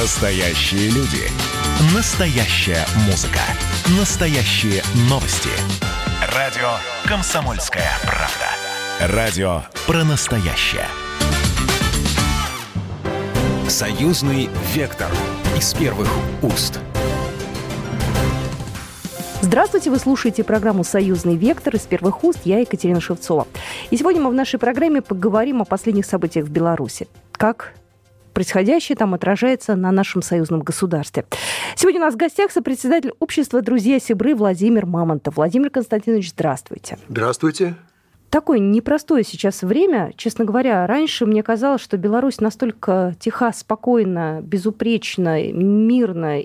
Настоящие люди. Настоящая музыка. Настоящие новости. Радио «Комсомольская правда». Радио про настоящее. Союзный вектор. Из первых уст. Здравствуйте, вы слушаете программу «Союзный вектор» из первых уст. Я Екатерина Шевцова. И сегодня мы в нашей программе поговорим о последних событиях в Беларуси. Как происходящее там отражается на нашем союзном государстве. Сегодня у нас в гостях сопредседатель общества «Друзья Сибры» Владимир Мамонтов. Владимир Константинович, здравствуйте. Здравствуйте. Такое непростое сейчас время. Честно говоря, раньше мне казалось, что Беларусь настолько тиха, спокойна, безупречна, мирна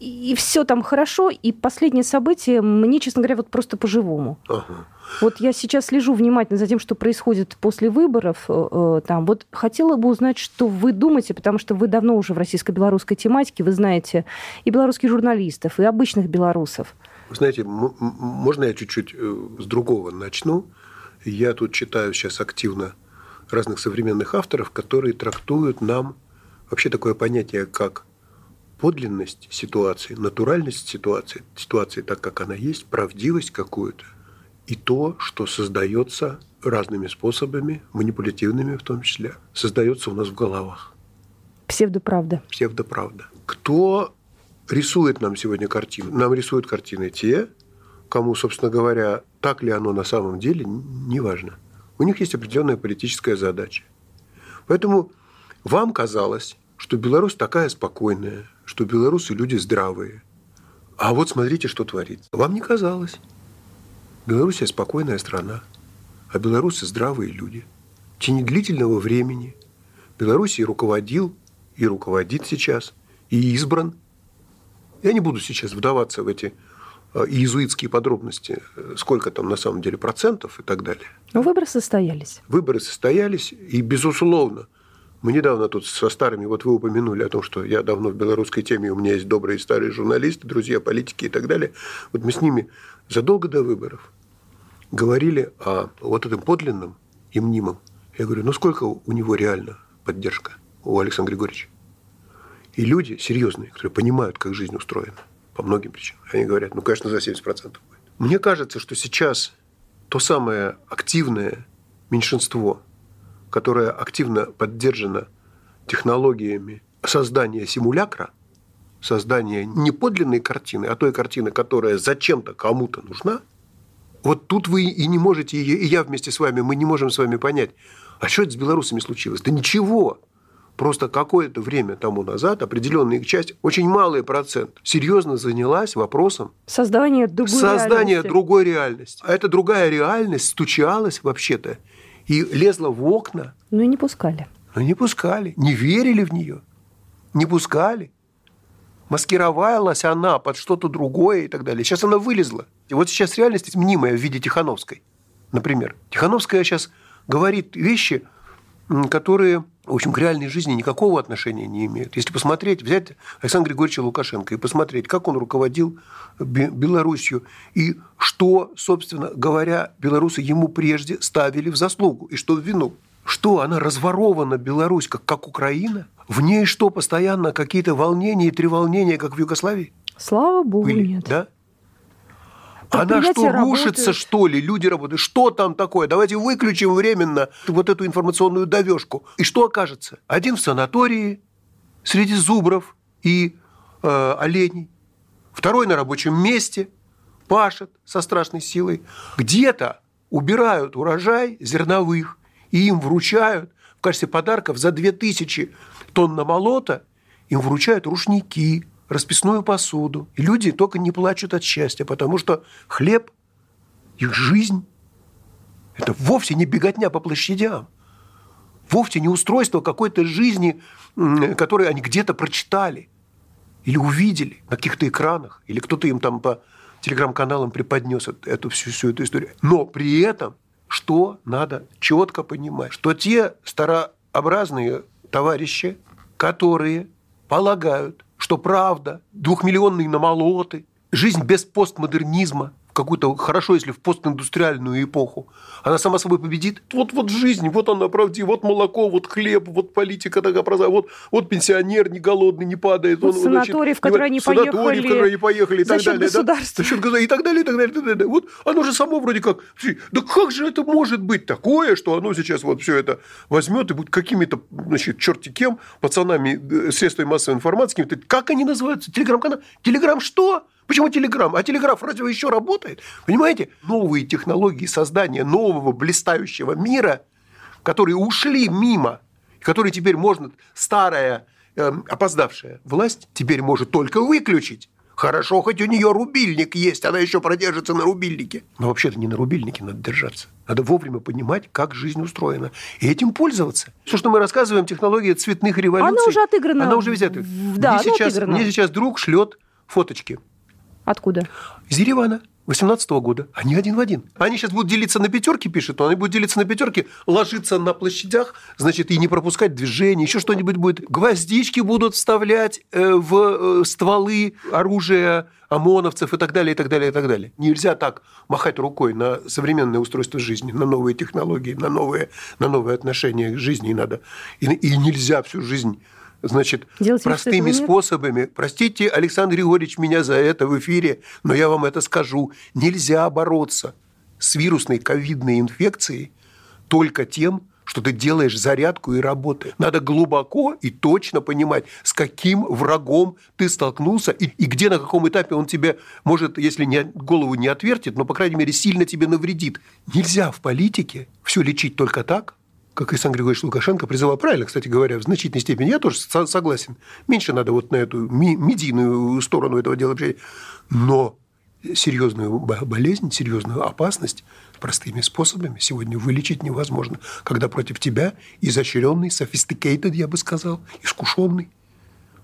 и все там хорошо, и последние события мне, честно говоря, вот просто по-живому. Ага. Вот я сейчас слежу внимательно за тем, что происходит после выборов. Э, э, там. Вот хотела бы узнать, что вы думаете, потому что вы давно уже в российско-белорусской тематике, вы знаете и белорусских журналистов, и обычных белорусов. Вы знаете, можно я чуть-чуть э, с другого начну? Я тут читаю сейчас активно разных современных авторов, которые трактуют нам вообще такое понятие, как подлинность ситуации, натуральность ситуации, ситуации так, как она есть, правдивость какую-то, и то, что создается разными способами, манипулятивными в том числе, создается у нас в головах. Псевдоправда. Псевдоправда. Кто рисует нам сегодня картину? Нам рисуют картины те, кому, собственно говоря, так ли оно на самом деле, неважно. У них есть определенная политическая задача. Поэтому вам казалось, что Беларусь такая спокойная, что белорусы люди здравые. А вот смотрите, что творится. Вам не казалось. Белоруссия спокойная страна, а белорусы здравые люди. В течение длительного времени Белоруссией руководил и руководит сейчас, и избран. Я не буду сейчас вдаваться в эти э, иезуитские подробности, э, сколько там на самом деле процентов и так далее. Но выборы состоялись. Выборы состоялись, и, безусловно, мы недавно тут со старыми, вот вы упомянули о том, что я давно в белорусской теме, у меня есть добрые старые журналисты, друзья, политики и так далее. Вот мы с ними задолго до выборов говорили о вот этом подлинном и мнимом. Я говорю, ну сколько у него реально поддержка, у Александра Григорьевича? И люди серьезные, которые понимают, как жизнь устроена, по многим причинам, они говорят, ну, конечно, за 70% будет. Мне кажется, что сейчас то самое активное меньшинство – которая активно поддержана технологиями создания симулякра, создания не подлинной картины, а той картины, которая зачем-то кому-то нужна, вот тут вы и не можете, и я вместе с вами, мы не можем с вами понять, а что это с белорусами случилось? Да ничего. Просто какое-то время тому назад определенная их часть, очень малый процент, серьезно занялась вопросом создания другой создания реальности. другой реальности. А эта другая реальность стучалась вообще-то и лезла в окна. Ну и не пускали. Ну не пускали, не верили в нее, не пускали. Маскировалась она под что-то другое и так далее. Сейчас она вылезла. И вот сейчас реальность мнимая в виде Тихановской, например. Тихановская сейчас говорит вещи, которые, в общем, к реальной жизни никакого отношения не имеют. Если посмотреть, взять Александра Григорьевича Лукашенко и посмотреть, как он руководил Белоруссию и что, собственно говоря, белорусы ему прежде ставили в заслугу и что в вину. Что, она разворована, Беларусь, как, как Украина? В ней что, постоянно какие-то волнения и треволнения, как в Югославии? Слава богу, Были, нет. Да? Она что, рушится, что ли? Люди работают. Что там такое? Давайте выключим временно вот эту информационную довешку. И что окажется? Один в санатории среди зубров и э, оленей. Второй на рабочем месте пашет со страшной силой. Где-то убирают урожай зерновых и им вручают в качестве подарков за 2000 тонн намолота им вручают рушники, расписную посуду. И люди только не плачут от счастья, потому что хлеб, их жизнь, это вовсе не беготня по площадям. Вовсе не устройство какой-то жизни, которую они где-то прочитали или увидели на каких-то экранах, или кто-то им там по телеграм-каналам преподнес эту всю, всю эту историю. Но при этом, что надо четко понимать, что те старообразные товарищи, которые полагают, что правда, двухмиллионные намолоты, жизнь без постмодернизма, какую-то, хорошо, если в постиндустриальную эпоху, она сама собой победит. Вот, вот жизнь, вот она правдива, вот молоко, вот хлеб, вот политика такая простая, вот, вот пенсионер не голодный, не падает. Вот он, санаторий, значит, в который они поехали. Санаторий, в который они поехали и так далее. Государства. Да? За счет государства. И так далее, и так далее, и так далее. Вот оно же само вроде как, да как же это может быть такое, что оно сейчас вот все это возьмет и будет какими-то, значит, черти кем, пацанами, э, средствами массовой информации, как они называются? Телеграм-канал? Телеграм что? Почему Телеграм? А Телеграф разве еще работает? Понимаете? Новые технологии создания нового блистающего мира, которые ушли мимо, которые теперь можно, старая, э, опоздавшая власть теперь может только выключить. Хорошо, хоть у нее рубильник есть, она еще продержится на рубильнике. Но вообще-то не на рубильнике надо держаться. Надо вовремя понимать, как жизнь устроена. И этим пользоваться. Все, что мы рассказываем, технология цветных революций. Она уже отыграна. Она уже везде. Да, мне, сейчас, отыграна. мне сейчас друг шлет фоточки. Откуда? Из Еревана. 18 года. Они один в один. Они сейчас будут делиться на пятерки, пишет, но они будут делиться на пятерки, ложиться на площадях, значит, и не пропускать движение, еще что-нибудь будет. Гвоздички будут вставлять э, в э, стволы оружия ОМОНовцев и так далее, и так далее, и так далее. Нельзя так махать рукой на современное устройство жизни, на новые технологии, на новые, на новые отношения к жизни. Надо, и, и нельзя всю жизнь значит, Делать простыми способами. Простите, Александр Григорьевич, меня за это в эфире, но я вам это скажу. Нельзя бороться с вирусной ковидной инфекцией только тем, что ты делаешь зарядку и работы. Надо глубоко и точно понимать, с каким врагом ты столкнулся и, и где, на каком этапе он тебе может, если не, голову не отвертит, но, по крайней мере, сильно тебе навредит. Нельзя в политике все лечить только так, как Александр Григорьевич Лукашенко призывал, правильно, кстати говоря, в значительной степени, я тоже согласен, меньше надо вот на эту медийную сторону этого дела но серьезную болезнь, серьезную опасность простыми способами сегодня вылечить невозможно, когда против тебя изощренный, sophisticated, я бы сказал, искушенный,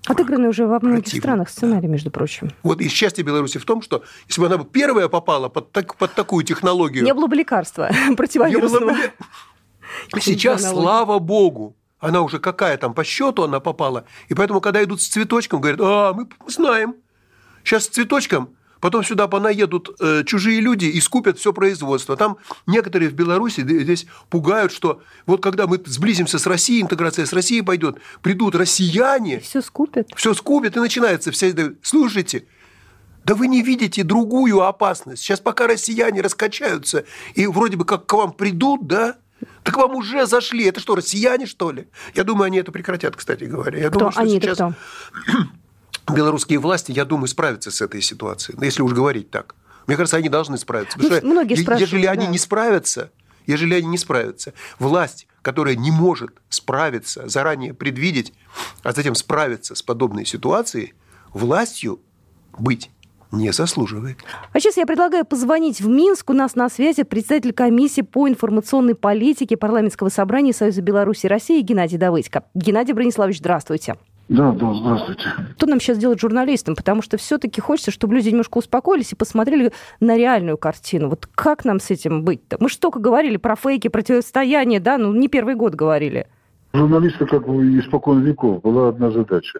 Отыгранный уже во многих противно. странах сценарий, между прочим. Вот и счастье Беларуси в том, что если бы она первая попала под, так, под такую технологию... Не было бы лекарства противовирусного. Не было бы... Сейчас, слава богу, она уже какая там по счету она попала. И поэтому, когда идут с цветочком, говорят, а, мы знаем. Сейчас с цветочком, потом сюда понаедут э, чужие люди и скупят все производство. Там некоторые в Беларуси здесь пугают, что вот когда мы сблизимся с Россией, интеграция с Россией пойдет, придут россияне. Все скупят. Все скупят, и начинается вся... Слушайте, да вы не видите другую опасность. Сейчас пока россияне раскачаются и вроде бы как к вам придут, да, так вам уже зашли. Это что, россияне, что ли? Я думаю, они это прекратят, кстати говоря. Я кто? думаю, что они сейчас кто? белорусские власти, я думаю, справятся с этой ситуацией, если уж говорить так. Мне кажется, они должны справиться. Потому ну, многие что, ежели да. они не справятся, ежели они не справятся, власть, которая не может справиться, заранее предвидеть, а затем справиться с подобной ситуацией, властью быть не заслуживает. А сейчас я предлагаю позвонить в Минск. У нас на связи председатель комиссии по информационной политике парламентского собрания Союза Беларуси и России Геннадий Давыдько. Геннадий Брониславович, здравствуйте. Да, да, здравствуйте. Что нам сейчас делать журналистам? Потому что все-таки хочется, чтобы люди немножко успокоились и посмотрели на реальную картину. Вот как нам с этим быть-то? Мы же только говорили про фейки, противостояние, да, ну не первый год говорили. Журналиста, как бы испокон веков, была одна задача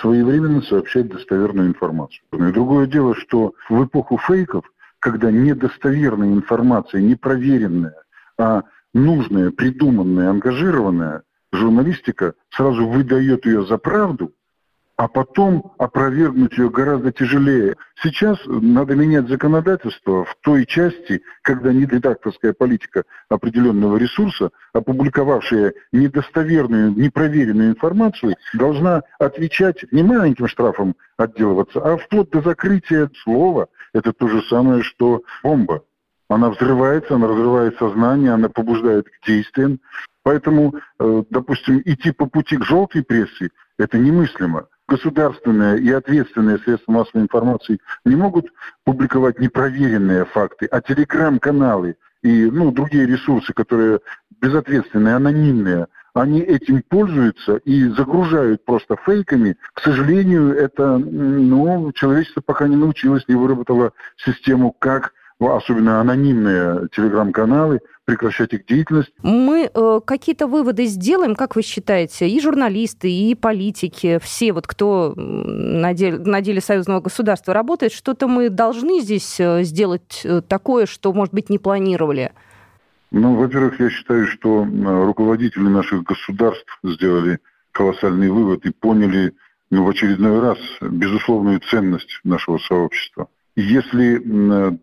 своевременно сообщать достоверную информацию. И другое дело, что в эпоху фейков, когда недостоверная информация, непроверенная, а нужная, придуманная, ангажированная, журналистика сразу выдает ее за правду, а потом опровергнуть ее гораздо тяжелее. Сейчас надо менять законодательство в той части, когда нередакторская политика определенного ресурса, опубликовавшая недостоверную, непроверенную информацию, должна отвечать не маленьким штрафом отделываться, а вплоть до закрытия слова. Это то же самое, что бомба. Она взрывается, она разрывает сознание, она побуждает к действиям. Поэтому, э, допустим, идти по пути к желтой прессе – это немыслимо государственное и ответственное средства массовой информации не могут публиковать непроверенные факты, а телеграм-каналы и ну, другие ресурсы, которые безответственные, анонимные, они этим пользуются и загружают просто фейками. К сожалению, это, ну, человечество пока не научилось, не выработало систему, как особенно анонимные телеграм-каналы, прекращать их деятельность. Мы э, какие-то выводы сделаем, как вы считаете, и журналисты, и политики, все вот, кто на деле, на деле союзного государства работает, что-то мы должны здесь э, сделать э, такое, что, может быть, не планировали? Ну, во-первых, я считаю, что руководители наших государств сделали колоссальный вывод и поняли ну, в очередной раз безусловную ценность нашего сообщества. Если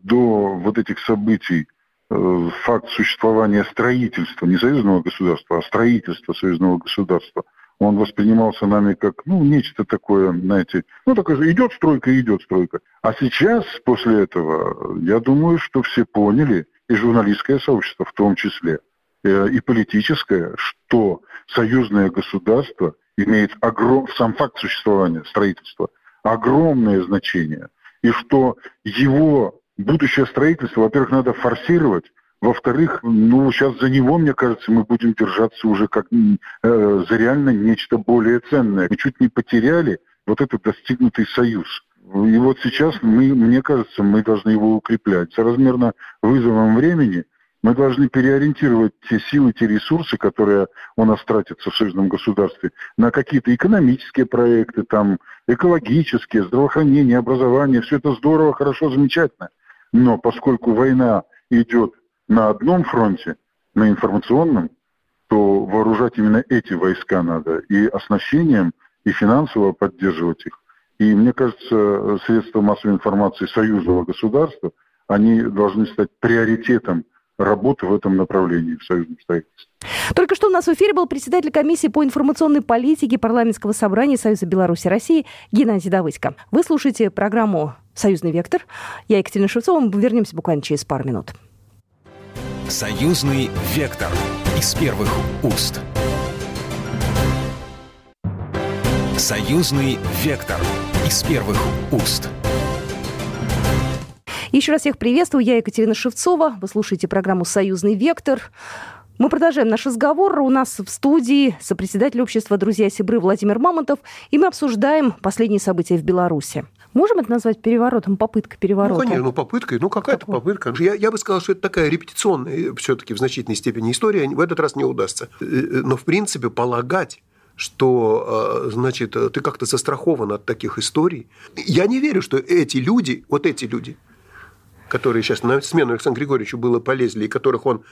до вот этих событий э, факт существования строительства, не союзного государства, а строительства союзного государства, он воспринимался нами как, ну, нечто такое, знаете, ну, такое идет стройка, идет стройка. А сейчас, после этого, я думаю, что все поняли, и журналистское сообщество в том числе, э, и политическое, что союзное государство имеет огром... сам факт существования строительства огромное значение. И что его будущее строительство, во-первых, надо форсировать, во-вторых, ну, сейчас за него, мне кажется, мы будем держаться уже как э, за реально нечто более ценное. Мы чуть не потеряли вот этот достигнутый союз. И вот сейчас мы, мне кажется, мы должны его укреплять. Соразмерно вызовом времени – мы должны переориентировать те силы, те ресурсы, которые у нас тратятся в союзном государстве, на какие-то экономические проекты, там, экологические, здравоохранение, образование. Все это здорово, хорошо, замечательно. Но поскольку война идет на одном фронте, на информационном, то вооружать именно эти войска надо и оснащением, и финансово поддерживать их. И мне кажется, средства массовой информации союзного государства, они должны стать приоритетом работы в этом направлении в союзном строительстве. Только что у нас в эфире был председатель комиссии по информационной политике парламентского собрания Союза Беларуси России Геннадий Давыдько. Вы слушаете программу «Союзный вектор». Я Екатерина Шевцова. Мы вернемся буквально через пару минут. «Союзный вектор» из первых уст. «Союзный вектор» из первых уст. Еще раз всех приветствую. Я Екатерина Шевцова. Вы слушаете программу «Союзный вектор». Мы продолжаем наш разговор. У нас в студии сопредседатель общества «Друзья Сибры» Владимир Мамонтов. И мы обсуждаем последние события в Беларуси. Можем это назвать переворотом, попыткой переворота? Ну, конечно, ну, попыткой, ну, какая-то Какой? попытка. Я, я бы сказал, что это такая репетиционная все-таки в значительной степени история. В этот раз не удастся. Э, э, но, в принципе, полагать, что, э, значит, ты как-то застрахован от таких историй. Я не верю, что эти люди, вот эти люди, которые сейчас на смену Александру Григорьевичу было полезли, и которых он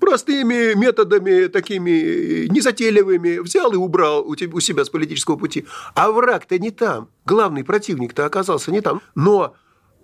простыми методами, такими незатейливыми, взял и убрал у себя с политического пути. А враг-то не там. Главный противник-то оказался не там. Но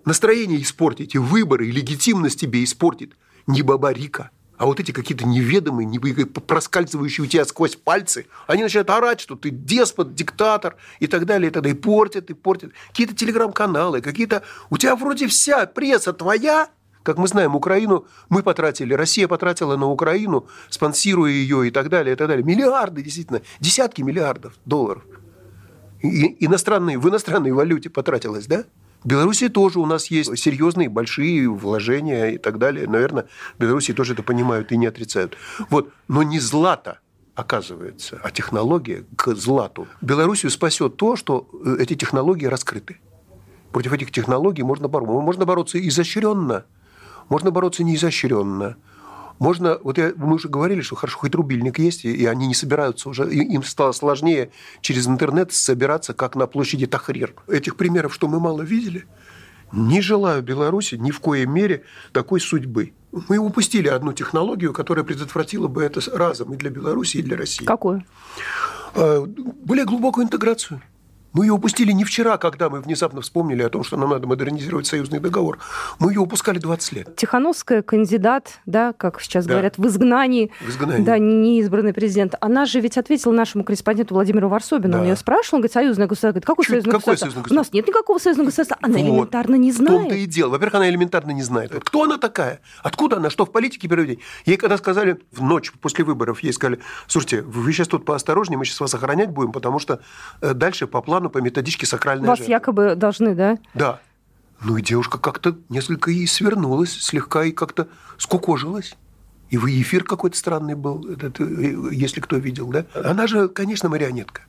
настроение испортить, и выборы, и легитимность тебе испортит не Бабарика – а вот эти какие-то неведомые, проскальзывающие у тебя сквозь пальцы, они начинают орать, что ты деспот, диктатор и так далее, и далее. И портят, и портят. Какие-то телеграм-каналы, какие-то... У тебя вроде вся пресса твоя, как мы знаем, Украину мы потратили, Россия потратила на Украину, спонсируя ее и так далее, и так далее. Миллиарды, действительно, десятки миллиардов долларов. И иностранные, в иностранной валюте потратилось, да? В Беларуси тоже у нас есть серьезные, большие вложения и так далее. Наверное, в Беларуси тоже это понимают и не отрицают. Вот. Но не злато оказывается, а технология к злату. Белоруссию спасет то, что э, эти технологии раскрыты. Против этих технологий можно бороться. Можно бороться изощренно, можно бороться неизощренно. Можно, вот я, мы уже говорили, что хорошо, хоть рубильник есть, и они не собираются уже, им стало сложнее через интернет собираться, как на площади Тахрир. Этих примеров, что мы мало видели, не желаю Беларуси ни в коей мере такой судьбы. Мы упустили одну технологию, которая предотвратила бы это разом и для Беларуси, и для России. Какую? А, более глубокую интеграцию. Мы ее упустили не вчера, когда мы внезапно вспомнили о том, что нам надо модернизировать союзный договор. Мы ее упускали 20 лет. Тихановская кандидат, да, как сейчас да. говорят, в изгнании. В изгнании. Да, неизбранный президент. Она же ведь ответила нашему корреспонденту Владимиру Варсобину. Да. Он ее спрашивал, он говорит, союзное государство. Говорит, какое союзное какое государство? союзное государство? У нас нет никакого союзного государства. Она вот. элементарно не знает. В том-то и дело. Во-первых, она элементарно не знает. Вот кто она такая? Откуда она? Что в политике переведение? Ей когда сказали в ночь после выборов, ей сказали, слушайте, вы сейчас тут поосторожнее, мы сейчас вас охранять будем, потому что э, дальше по плану, по методичке сакральная Вас жертва. якобы должны, да? Да. Ну и девушка как-то несколько и свернулась, слегка и как-то скукожилась. И в эфир какой-то странный был, этот, э, если кто видел, да? Она же, конечно, марионетка.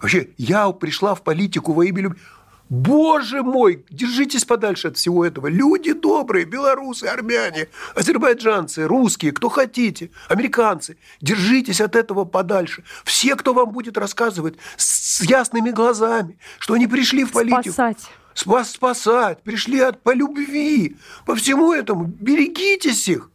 Вообще, я пришла в политику во имя любви. Боже мой, держитесь подальше от всего этого. Люди добрые, белорусы, армяне, азербайджанцы, русские, кто хотите, американцы, держитесь от этого подальше. Все, кто вам будет рассказывать с ясными глазами, что они пришли в политику. Спасать. Спас, спасать, пришли от, по любви, по всему этому. Берегитесь их.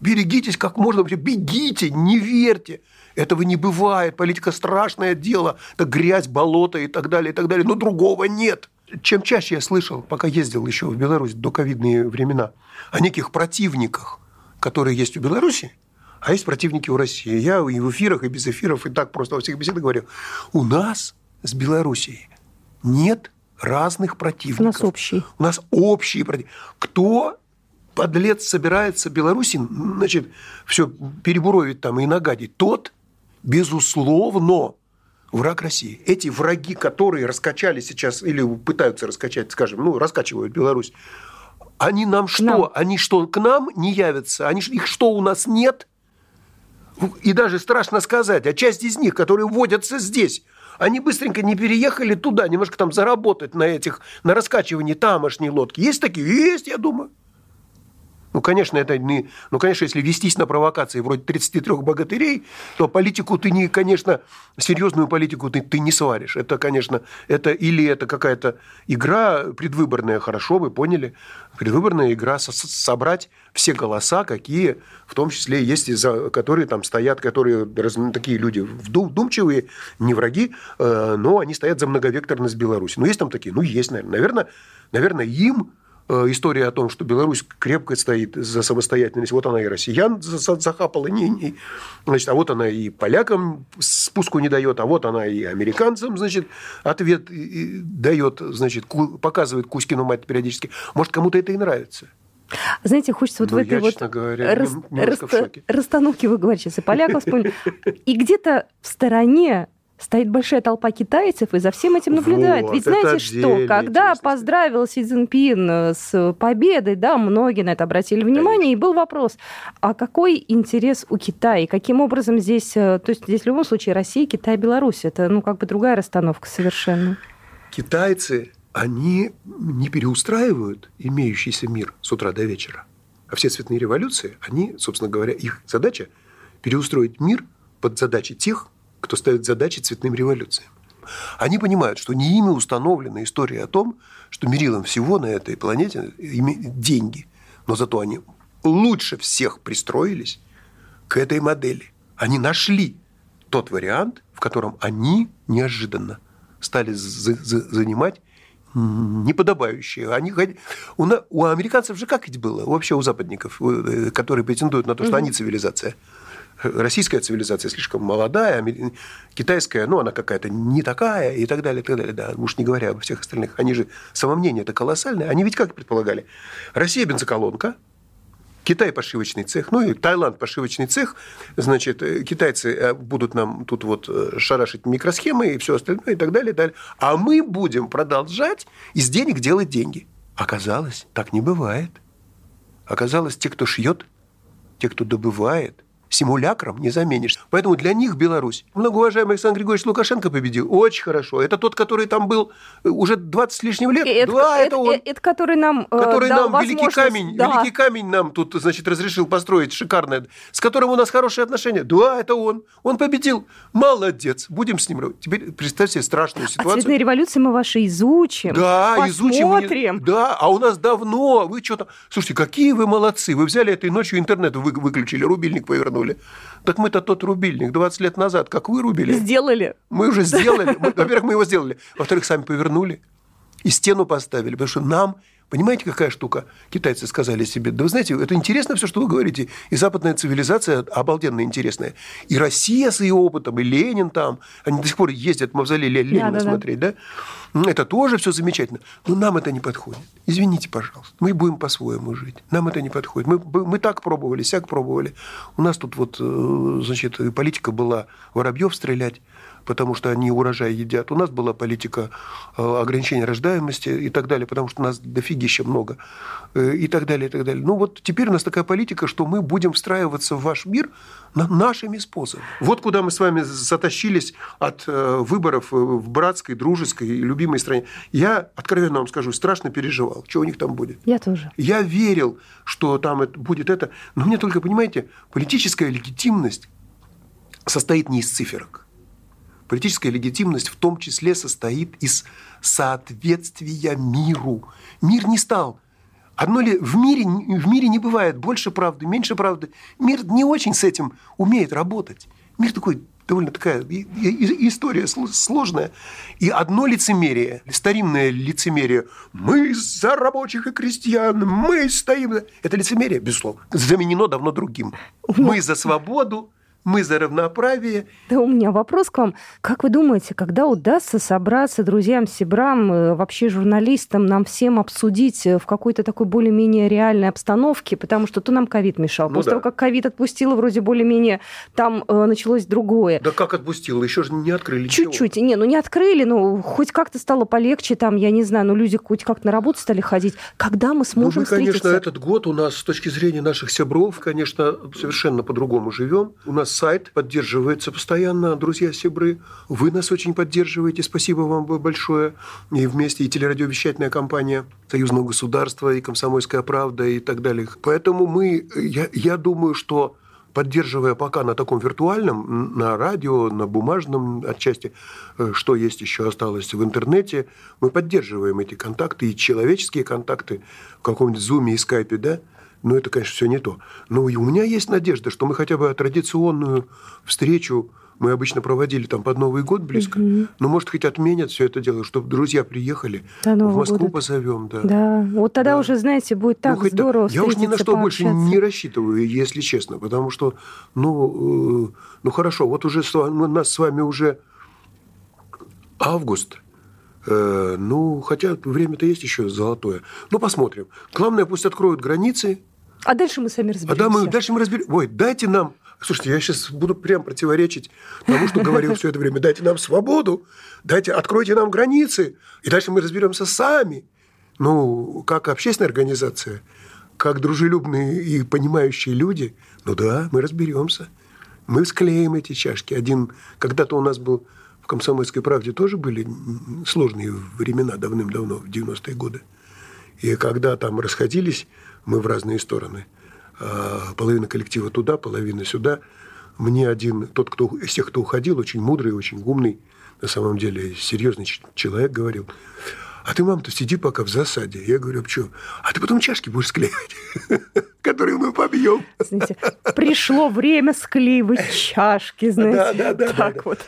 Берегитесь как можно, бегите, не верьте. Этого не бывает. Политика – страшное дело. Это грязь, болото и так далее, и так далее. Но другого нет. Чем чаще я слышал, пока ездил еще в Беларусь до ковидные времена, о неких противниках, которые есть у Беларуси, а есть противники у России. Я и в эфирах, и без эфиров, и так просто во всех беседах говорю. У нас с Белоруссией нет разных противников. У нас общий. У нас общие противники. Кто подлец собирается Беларуси, значит, все перебуровить там и нагадить, тот безусловно, враг России. Эти враги, которые раскачали сейчас или пытаются раскачать, скажем, ну, раскачивают Беларусь, они нам что? Нам. Они что, к нам не явятся? Они, их что, у нас нет? И даже страшно сказать, а часть из них, которые водятся здесь, они быстренько не переехали туда, немножко там заработать на этих, на раскачивании тамошней лодки. Есть такие? Есть, я думаю. Ну, конечно, это не... Ну, конечно, если вестись на провокации вроде 33 богатырей, то политику ты не, конечно, серьезную политику ты, ты не сваришь. Это, конечно, это или это какая-то игра предвыборная, хорошо, вы поняли, предвыборная игра со собрать все голоса, какие, в том числе есть, за, которые там стоят, которые такие люди вдумчивые, не враги, э, но они стоят за многовекторность Беларуси. Ну, есть там такие? Ну, есть, наверное. Наверное, наверное им история о том, что Беларусь крепко стоит за самостоятельность, вот она и россиян захапала, не, не, значит, а вот она и полякам спуску не дает, а вот она и американцам, значит, ответ дает, значит, показывает Кузькину мать периодически. Может, кому-то это и нравится. Знаете, хочется вот ну, в этой я, вот говоря, рас, рас, расстановке, вы говорите, сейчас и поляков вспомнили, и где-то в стороне стоит большая толпа китайцев и за всем этим наблюдает. Вот, Ведь знаете что, когда поздравил Си Цзиньпин э, с победой, да, многие на это обратили внимание, Конечно. и был вопрос, а какой интерес у Китая, каким образом здесь, э, то есть здесь в любом случае Россия, Китай, Беларусь, это ну как бы другая расстановка совершенно. Китайцы, они не переустраивают имеющийся мир с утра до вечера. А все цветные революции, они, собственно говоря, их задача переустроить мир под задачи тех, кто ставит задачи цветным революциям. Они понимают, что не ими установлена история о том, что мерилом всего на этой планете деньги. Но зато они лучше всех пристроились к этой модели. Они нашли тот вариант, в котором они неожиданно стали занимать неподобающие. Они, у, у американцев же как ведь было? Вообще у западников, э, которые претендуют на то, что угу. они цивилизация – российская цивилизация слишком молодая, китайская, ну, она какая-то не такая, и так далее, и так далее. Да, уж не говоря обо всех остальных. Они же, самомнение это колоссальное. Они ведь как предполагали? Россия бензоколонка, Китай пошивочный цех, ну и Таиланд пошивочный цех, значит, э, китайцы э, будут нам тут вот э, шарашить микросхемы и все остальное и так далее, и далее. А мы будем продолжать из денег делать деньги. Оказалось, так не бывает. Оказалось, те, кто шьет, те, кто добывает, симулякром не заменишь. Поэтому для них Беларусь. Многоуважаемый Александр Григорьевич Лукашенко победил. Очень хорошо. Это тот, который там был э, уже 20 с лишним лет. Это, да, это, это он. Это который нам э, Который дал нам великий камень, да. великий камень нам тут, значит, разрешил построить шикарное, с которым у нас хорошие отношения. Да, это он. Он победил. Молодец. Будем с ним Теперь представьте себе страшную а ситуацию. А цветные революции мы ваши изучим. Да, посмотрим. изучим. Да, а у нас давно. Вы что-то... Слушайте, какие вы молодцы. Вы взяли этой ночью интернет выключили, рубильник повернули вернули. Так мы-то тот рубильник 20 лет назад, как вырубили. Сделали. Мы уже сделали. Во-первых, мы его сделали. Во-вторых, сами повернули. И стену поставили. Потому что нам Понимаете, какая штука? Китайцы сказали себе, да вы знаете, это интересно все, что вы говорите. И западная цивилизация обалденно интересная. И Россия с ее опытом, и Ленин там. Они до сих пор ездят в мавзолей Ленина да, да, смотреть, да. да? Это тоже все замечательно. Но нам это не подходит. Извините, пожалуйста. Мы будем по-своему жить. Нам это не подходит. Мы, мы так пробовали, сяк пробовали. У нас тут вот, э, значит, политика была Воробьев стрелять, потому что они урожай едят. У нас была политика э, ограничения рождаемости и так далее, потому что у нас дофигища много э, и так далее, и так далее. Ну вот теперь у нас такая политика, что мы будем встраиваться в ваш мир нашими способами. Вот куда мы с вами затащились от э, выборов в братской, дружеской и любимой стране. Я, откровенно вам скажу, страшно переживал, что у них там будет. Я тоже. Я верил, что там будет это. Но мне только, понимаете, политическая легитимность состоит не из циферок. Политическая легитимность в том числе состоит из соответствия миру. Мир не стал Одно ли в мире, в мире не бывает больше правды, меньше правды. Мир не очень с этим умеет работать. Мир такой довольно такая история сложная. И одно лицемерие, старинное лицемерие, мы за рабочих и крестьян, мы стоим. Это лицемерие, безусловно, заменено давно другим. Мы за свободу, мы за равноправие. Да у меня вопрос к вам. Как вы думаете, когда удастся собраться друзьям, сибрам, э, вообще журналистам, нам всем обсудить э, в какой-то такой более-менее реальной обстановке? Потому что то нам ковид мешал. Ну, После да. того, как ковид отпустило, вроде более-менее там э, началось другое. Да как отпустило? Еще же не открыли Чуть-чуть. Не, ну не открыли, но хоть как-то стало полегче, там, я не знаю, ну люди хоть как-то на работу стали ходить. Когда мы сможем ну, мы, конечно, встретиться? этот год у нас с точки зрения наших сябров, конечно, совершенно по-другому живем. У нас сайт поддерживается постоянно, друзья Сибры. Вы нас очень поддерживаете, спасибо вам большое. И вместе и телерадиовещательная компания Союзного государства, и Комсомольская правда, и так далее. Поэтому мы, я, я думаю, что поддерживая пока на таком виртуальном, на радио, на бумажном отчасти, э, что есть еще осталось в интернете, мы поддерживаем эти контакты, и человеческие контакты в каком-нибудь зуме и скайпе, да, но это, конечно, все не то. Но и у меня есть надежда, что мы хотя бы традиционную встречу мы обычно проводили там под Новый год близко. Угу. Но, может, хоть отменят все это дело, чтобы друзья приехали. До в Москву года. позовем, да. Да, вот тогда да. уже, знаете, будет так ну, здорово Я уже ни на что больше не рассчитываю, если честно, потому что, ну, э, ну хорошо, вот уже у нас с вами уже август, э, ну, хотя время-то есть еще золотое. Ну, посмотрим. Главное, пусть откроют границы, а дальше мы сами разберемся. А да, мы, дальше мы разберемся. Ой, дайте нам... Слушайте, я сейчас буду прям противоречить тому, что говорил все это время. Дайте нам свободу, дайте, откройте нам границы, и дальше мы разберемся сами. Ну, как общественная организация, как дружелюбные и понимающие люди, ну да, мы разберемся. Мы склеим эти чашки. Один, когда-то у нас был в «Комсомольской правде» тоже были сложные времена давным-давно, в 90-е годы. И когда там расходились мы в разные стороны. А, половина коллектива туда, половина сюда. Мне один, тот, кто из тех, кто уходил, очень мудрый, очень умный, на самом деле серьезный человек говорил, а ты, мам-то, сиди пока в засаде. Я говорю, а что? А ты потом чашки будешь склеивать, которые мы побьем. Пришло время склеивать чашки, знаете. Да, да, да. Так вот.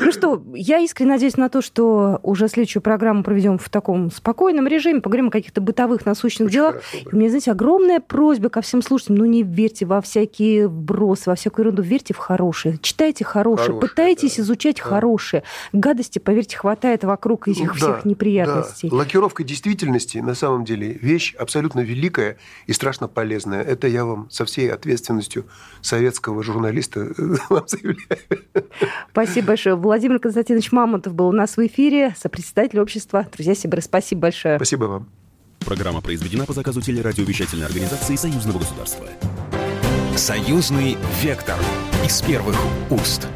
Ну что, я искренне надеюсь на то, что уже следующую программу проведем в таком спокойном режиме, поговорим о каких-то бытовых насущных делах. У меня, знаете, огромная просьба ко всем слушателям, ну не верьте во всякие вбросы, во всякую ерунду, верьте в хорошее, читайте хорошее, пытайтесь изучать хорошее. Гадости, поверьте, хватает вокруг этих всех неприятностей новостей. Лакировка действительности на самом деле вещь абсолютно великая и страшно полезная. Это я вам со всей ответственностью советского журналиста вам заявляю. Спасибо большое. Владимир Константинович Мамонтов был у нас в эфире, сопредседатель общества. Друзья Сибиры, спасибо большое. Спасибо вам. Программа произведена по заказу телерадиовещательной организации Союзного государства. Союзный вектор из первых уст.